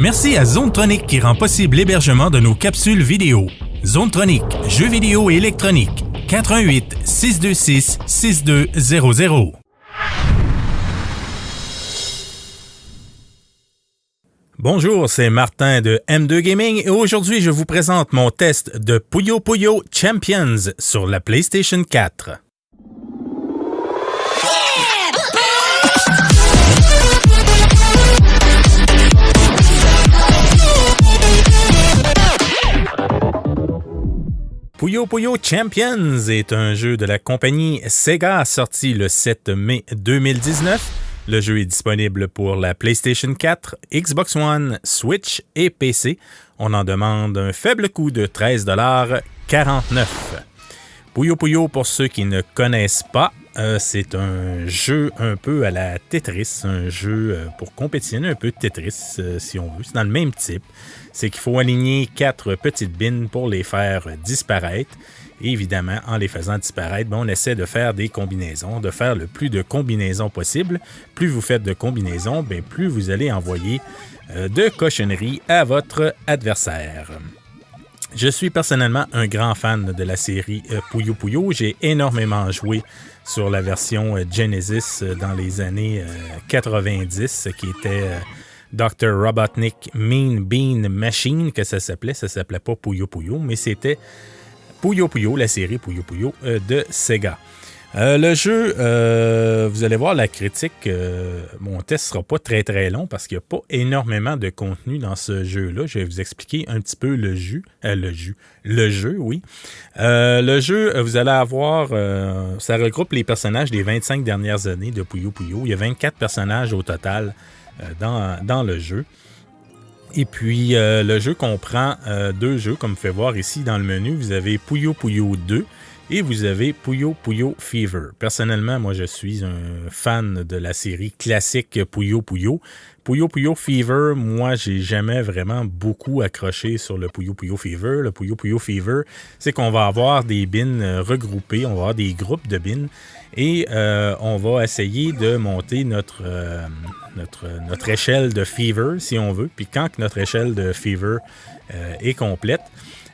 Merci à Zonetronic qui rend possible l'hébergement de nos capsules vidéo. Zonetronic, jeux vidéo et électronique. 88 626 6200. Bonjour, c'est Martin de M2 Gaming et aujourd'hui je vous présente mon test de Puyo Puyo Champions sur la PlayStation 4. Puyo Puyo Champions est un jeu de la compagnie Sega sorti le 7 mai 2019. Le jeu est disponible pour la PlayStation 4, Xbox One, Switch et PC. On en demande un faible coût de 13,49$. Puyo Puyo, pour ceux qui ne connaissent pas, euh, c'est un jeu un peu à la Tetris, un jeu euh, pour compétitionner un peu de Tetris, euh, si on veut. C'est dans le même type. C'est qu'il faut aligner quatre petites bines pour les faire disparaître. Et évidemment, en les faisant disparaître, ben, on essaie de faire des combinaisons, de faire le plus de combinaisons possible. Plus vous faites de combinaisons, ben, plus vous allez envoyer de cochonneries à votre adversaire. Je suis personnellement un grand fan de la série Puyo Puyo. J'ai énormément joué sur la version euh, Genesis euh, dans les années 90, euh, qui était Dr. Robotnik Mean Bean Machine, que ça s'appelait. Ça s'appelait pas Puyo Puyo, mais c'était Puyo Puyo, la série Puyo Puyo de Sega. Euh, le jeu, euh, vous allez voir la critique. Euh, mon test sera pas très très long parce qu'il n'y a pas énormément de contenu dans ce jeu-là. Je vais vous expliquer un petit peu le jeu. le jeu. Le jeu, oui. le jeu, vous allez avoir. ça regroupe les personnages des 25 dernières années de Puyo Puyo. Il y a 24 personnages au total dans, dans le jeu. Et puis, le jeu comprend deux jeux, comme vous pouvez voir ici dans le menu. Vous avez Puyo Puyo 2 et vous avez Puyo Puyo Fever. Personnellement, moi, je suis un fan de la série classique Puyo Puyo. Puyo Puyo Fever, moi, j'ai jamais vraiment beaucoup accroché sur le Puyo Puyo Fever. Le Puyo Puyo Fever, c'est qu'on va avoir des bins euh, regroupés, on va avoir des groupes de bins et euh, on va essayer de monter notre, euh, notre, notre échelle de Fever, si on veut. Puis quand notre échelle de Fever est complète,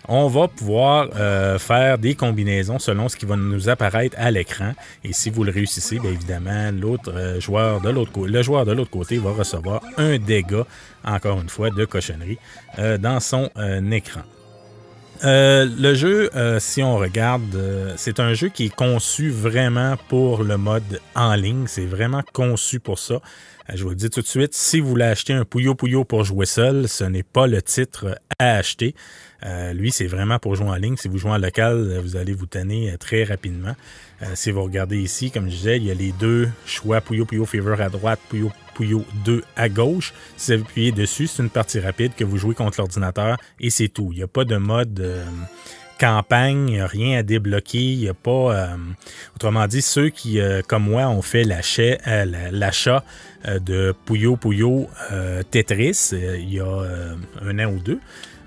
on va pouvoir euh, faire des combinaisons selon ce qui va nous apparaître à l'écran. Et si vous le réussissez, bien évidemment, l'autre euh, joueur de l'autre le joueur de l'autre côté va recevoir un dégât, encore une fois, de cochonnerie euh, dans son écran. le jeu, si on regarde, c'est un jeu qui est conçu vraiment pour le mode en ligne. C'est vraiment conçu pour ça. je vous le dis tout de suite, si vous voulez acheter un Puyo Puyo pour jouer seul, ce n'est pas le titre à acheter. Euh, lui, c'est vraiment pour jouer en ligne. Si vous jouez en local, vous allez vous tanner euh, très rapidement. Euh, si vous regardez ici, comme je disais, il y a les deux choix Puyo Puyo Fever à droite, Puyo Puyo 2 à gauche. Si vous appuyez dessus, c'est une partie rapide que vous jouez contre l'ordinateur et c'est tout. Il n'y a pas de mode campagne, rien à débloquer. Il n'y a pas. autrement dit, ceux qui, comme moi, ont fait l'achat de Puyo Puyo Tetris il y a un an ou deux.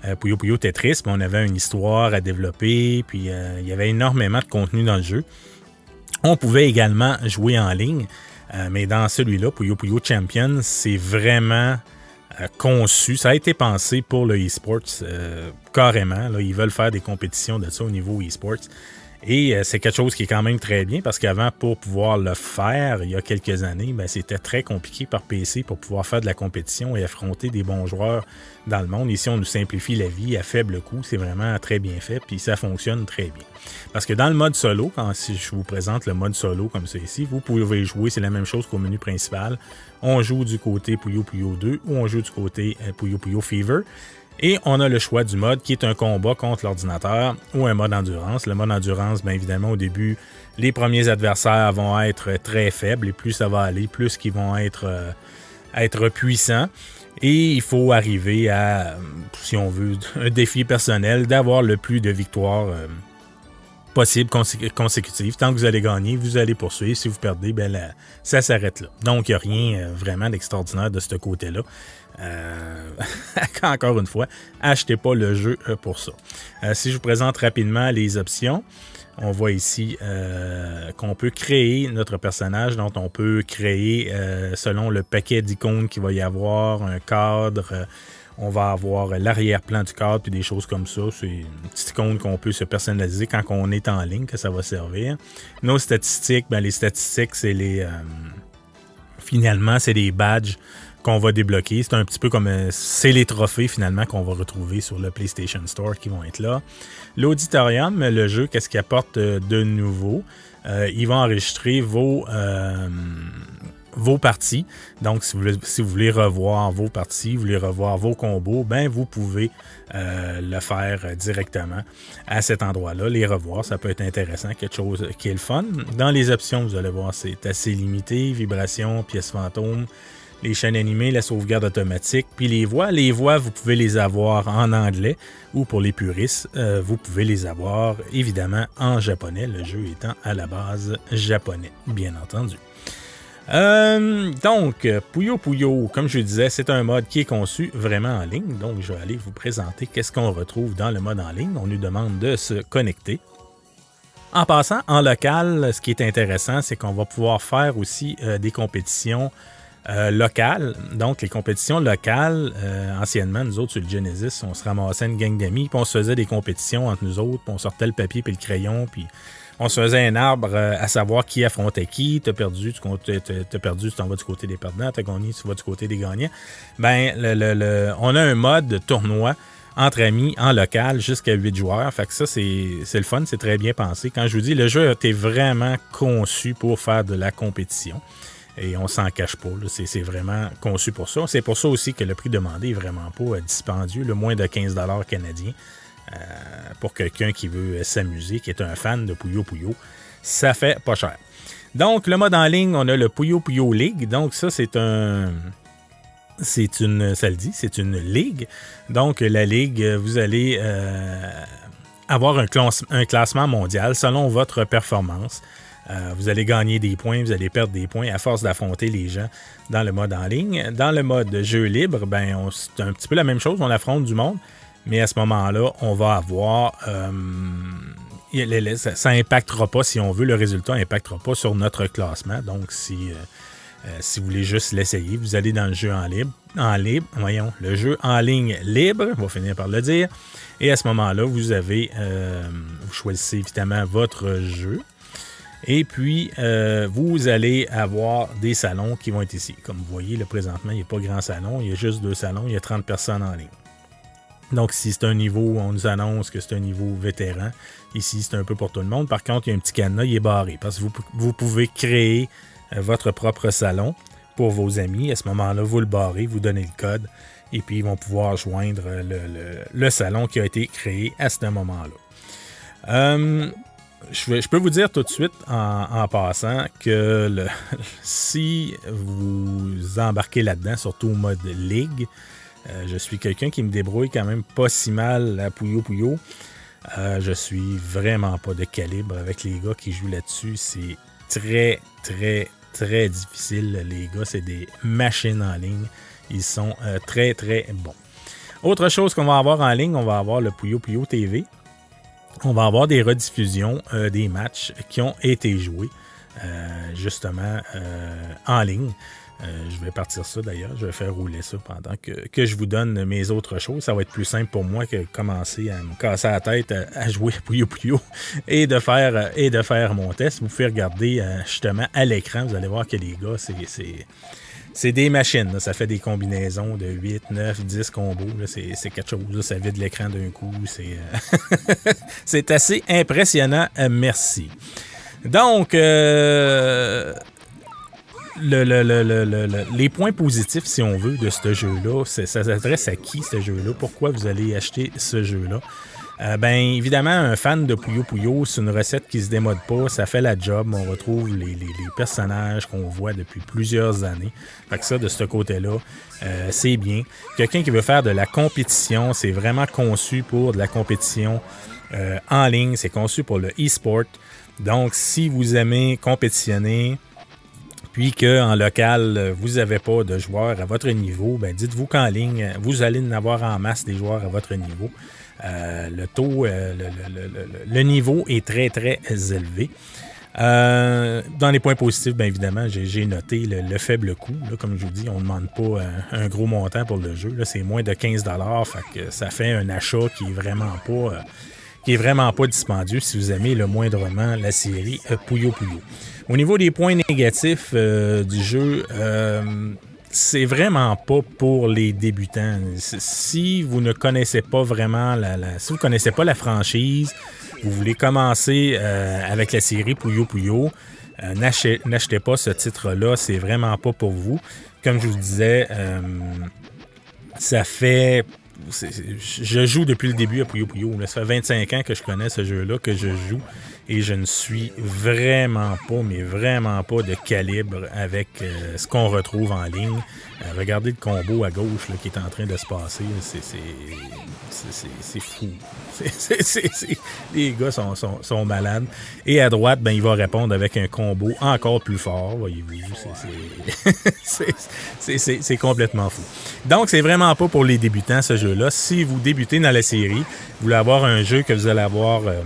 Euh, Puyo Puyo Tetris, on avait une histoire à développer, puis euh, il y avait énormément de contenu dans le jeu. On pouvait également jouer en ligne, euh, mais dans celui-là, Puyo Puyo Champions, c'est vraiment conçu. Ça a été pensé pour le e-sports carrément. Là, ils veulent faire des compétitions de ça au niveau e-sports. Et euh, c'est quelque chose qui est quand même très bien parce qu'avant, pour pouvoir le faire, il y a quelques années, ben, c'était très compliqué par PC pour pouvoir faire de la compétition et affronter des bons joueurs dans le monde. Ici, on nous simplifie la vie à faible coût. C'est vraiment très bien fait, puis ça fonctionne très bien. Parce que dans le mode solo, quand si je vous présente le mode solo comme ça ici, vous pouvez jouer, c'est la même chose qu'au menu principal. On joue du côté Puyo Puyo 2 ou on joue du côté euh, Puyo Puyo Fever. Et on a le choix du mode qui est un combat contre l'ordinateur ou un mode endurance. Le mode endurance, bien évidemment, au début, les premiers adversaires vont être très faibles et plus ça va aller, plus qu'ils vont être, euh, puissants. Et il faut arriver à, si on veut, un défi personnel d'avoir le plus de victoires euh, possible consécutives. Tant que vous allez gagner, vous allez poursuivre. Si vous perdez, ben ça s'arrête là. Donc, il n'y a rien euh, vraiment d'extraordinaire de ce côté-là. Euh, encore une fois, achetez pas le jeu euh, pour ça. Euh, si je vous présente rapidement les options, On voit ici qu'on peut créer notre personnage, donc on peut créer selon le paquet d'icônes qu'il va y avoir, un cadre on va avoir l'arrière-plan du cadre puis des choses comme ça. C'est une petite icône qu'on peut se personnaliser quand on est en ligne que ça va servir. Nos statistiques, ben, les statistiques, c'est les. Euh, finalement, c'est des badges qu'on va débloquer. C'est un petit peu comme euh, c'est les trophées finalement qu'on va retrouver sur le PlayStation Store qui vont être là. L'auditorium, le jeu, qu'est-ce qu'il apporte euh, de nouveau? il va enregistrer vos, vos parties. Donc, si vous, voulez, revoir vos parties, vous voulez revoir vos combos, ben vous pouvez euh, le faire directement à cet endroit-là. Les revoir, ça peut être intéressant, quelque chose qui est le fun. Dans les options, vous allez voir, c'est assez limité. Vibrations, pièces fantômes, les chaînes animées, la sauvegarde automatique, puis les voix. Les voix, vous pouvez les avoir en anglais ou pour les puristes, euh, vous pouvez les avoir évidemment en japonais, le jeu étant à la base japonais, bien entendu. Euh, donc, Puyo Puyo, comme je disais, c'est un mode qui est conçu vraiment en ligne. Donc, je vais aller vous présenter qu'est-ce qu'on retrouve dans le mode en ligne. On nous demande de se connecter. En passant, en local, ce qui est intéressant, c'est qu'on va pouvoir faire aussi euh, des compétitions euh, locales. Donc, les compétitions locales, anciennement, nous autres sur le Genesis, on se ramassait une gang d'amis, puis on se faisait des compétitions entre nous autres, puis on sortait le papier puis le crayon, puis on se faisait un arbre euh, à savoir qui affrontait qui. T'as perdu, tu as perdu, tu t'en vas du côté des perdants. T'as gagné, tu vas du côté des gagnants. Ben, on a un mode tournoi entre amis en local jusqu'à 8 joueurs. Fait que ça, c'est le fun, c'est très bien pensé. Quand je vous dis, le jeu a été vraiment conçu pour faire de la compétition. Et on s'en cache pas. C'est vraiment conçu pour ça. C'est pour ça aussi que le prix demandé est vraiment pas dispendieux, le moins de 15 canadiens. Euh, pour quelqu'un qui veut s'amuser, qui est un fan de Puyo Puyo, ça fait pas cher. Donc, le mode en ligne, on a le Puyo Puyo League. Donc, ça, c'est un. C'est une. Ça le dit, c'est une ligue. Donc, la ligue, vous allez euh, avoir un, classement mondial selon votre performance. Euh, vous allez gagner des points, vous allez perdre des points à force d'affronter les gens dans le mode en ligne. Dans le mode jeu libre, ben, c'est un petit peu la même chose. On affronte du monde. Mais à ce moment-là, on va avoir. Euh, ça n'impactera pas, si on veut, le résultat n'impactera pas sur notre classement. Donc, si, euh, euh, si vous voulez juste l'essayer, vous allez dans le jeu en libre. En libre, voyons, le jeu en ligne libre, on va finir par le dire. Et à ce moment-là, vous avez. vous choisissez évidemment votre jeu. Et puis, vous allez avoir des salons qui vont être ici. Comme vous voyez, là, présentement, il n'y a pas grand salon. Il y a juste deux salons. Il y a 30 personnes en ligne. Donc, si c'est un niveau, on nous annonce que c'est un niveau vétéran. Ici, c'est un peu pour tout le monde. Par contre, il y a un petit cadenas, il est barré. Parce que vous, pouvez créer euh, votre propre salon pour vos amis. À ce moment-là, vous le barrez, vous donnez le code. Et puis, ils vont pouvoir joindre le, salon qui a été créé à ce moment-là. Euh, je, peux vous dire tout de suite en, passant que si vous embarquez là-dedans, surtout au mode Ligue, euh, je suis quelqu'un qui me débrouille quand même pas si mal à Puyo Puyo. Euh, je suis vraiment pas de calibre avec les gars qui jouent là-dessus. C'est très, très, très difficile. Les gars, c'est des machines en ligne. Ils sont euh, très, très bons. Autre chose qu'on va avoir en ligne, on va avoir le Puyo Puyo TV. On va avoir des rediffusions des matchs qui ont été joués justement en ligne. Euh, je vais partir ça d'ailleurs. Je vais faire rouler ça pendant que, je vous donne mes autres choses. Ça va être plus simple pour moi que commencer à me casser la tête à, jouer Puyo Puyo et de, faire, et de faire mon test. Vous pouvez regarder euh, justement à l'écran. Vous allez voir que les gars, c'est. des machines. Ça fait des combinaisons de 8, 9, 10 combos. C'est quelque chose. Ça vide l'écran d'un coup. C'est euh, assez impressionnant. merci. Donc, les points positifs, si on veut, de ce jeu-là, ça s'adresse à qui ce jeu-là? Pourquoi vous allez acheter ce jeu-là? Euh, ben évidemment, un fan de Puyo Puyo, c'est une recette qui se démode pas, ça fait la job, on retrouve les, personnages qu'on voit depuis plusieurs années. Fait que ça, de ce côté-là, euh, c'est bien. Quelqu'un qui veut faire de la compétition, c'est vraiment conçu pour de la compétition euh, en ligne, c'est conçu pour le e-sport. Donc, si vous aimez compétitionner, puis qu'en local, vous n'avez pas de joueurs à votre niveau, ben dites-vous qu'en ligne, vous allez en avoir en masse des joueurs à votre niveau. le taux, le, niveau est très, très élevé. dans les points positifs, bien évidemment, j'ai noté le, faible coût. comme je vous dis, on ne demande pas un, gros montant pour le jeu. C'est moins de 15 fait que Ça fait un achat qui est vraiment pas qui est vraiment pas dispendieux si vous aimez le moindrement la série Puyo Puyo. Au niveau des points négatifs euh, du jeu, euh, c'est vraiment pas pour les débutants. Si vous ne connaissez pas vraiment la, si vous connaissez pas la franchise, vous voulez commencer euh, avec la série Puyo Puyo, n'achetez pas ce titre-là, c'est vraiment pas pour vous. Comme je vous disais, ça fait je joue depuis le début à Puyo Puyo. Ça fait 25 ans que je connais ce jeu-là, que je joue et je ne suis vraiment pas, mais vraiment pas de calibre avec euh, ce qu'on retrouve en ligne. Euh, regardez le combo à gauche qui est en train de se passer. C'est fou. les gars sont, sont, malades. Et à droite, ben, il va répondre avec un combo encore plus fort. Voyez-vous, c'est complètement fou. Donc, c'est vraiment pas pour les débutants ce jeu-là. Si vous débutez dans la série, vous voulez avoir un jeu que vous allez avoir. Euh,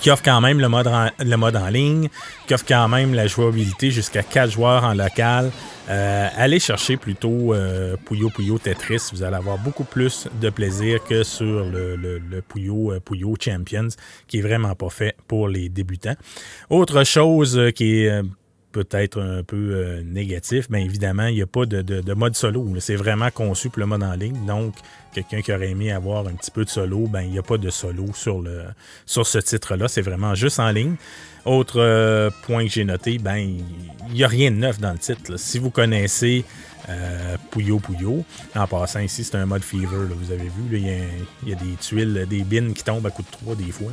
qui offre quand même le mode, en, le mode en ligne, qui offre quand même la jouabilité jusqu'à 4 joueurs en local. Euh, allez chercher plutôt euh, Puyo Puyo Tetris. Vous allez avoir beaucoup plus de plaisir que sur le, le, le Puyo, euh, Puyo Champions, qui est vraiment pas fait pour les débutants. Autre chose qui est peut-être un peu euh, négatif, bien évidemment, il n'y a pas de, mode solo. C'est vraiment conçu pour le mode en ligne. Donc, quelqu'un qui aurait aimé avoir un petit peu de solo, ben il n'y a pas de solo sur, le, sur ce titre-là. C'est vraiment juste en ligne. Autre euh, point que j'ai noté, ben il n'y a rien de neuf dans le titre. Si vous connaissez euh, Puyo Puyo. En passant ici, c'est un mode fever, vous avez vu. Il y, a des tuiles, des bins qui tombent à coup de 3 des fois.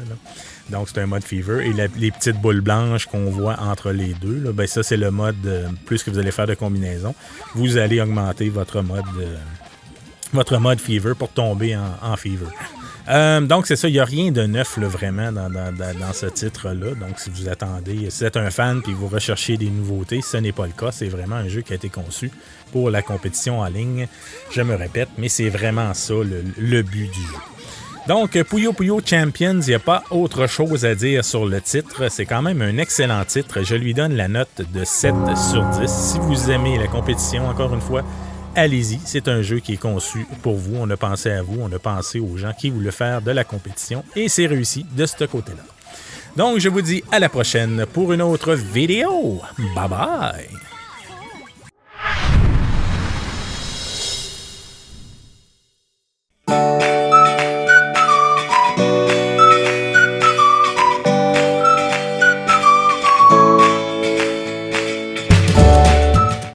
Donc c'est un mode fever. Et les petites boules blanches qu'on voit entre les deux, ben, ça c'est le mode, euh, plus que vous allez faire de combinaison, vous allez augmenter votre mode, euh, votre mode fever pour tomber en fever. Euh, donc, c'est ça, il n'y a rien de neuf vraiment dans, ce titre-là. Donc, si vous attendez, si vous êtes un fan et vous recherchez des nouveautés, ce n'est pas le cas. C'est vraiment un jeu qui a été conçu pour la compétition en ligne. Je me répète, mais c'est vraiment ça le, but du jeu. Donc, Puyo Puyo Champions, il n'y a pas autre chose à dire sur le titre. C'est quand même un excellent titre. Je lui donne la note de 7 sur 10. Si vous aimez la compétition, encore une fois, allez-y. C'est un jeu qui est conçu pour vous. On a pensé à vous, on a pensé aux gens qui voulaient faire de la compétition et c'est réussi de ce côté-là. Donc, je vous dis à la prochaine pour une autre vidéo. Bye bye!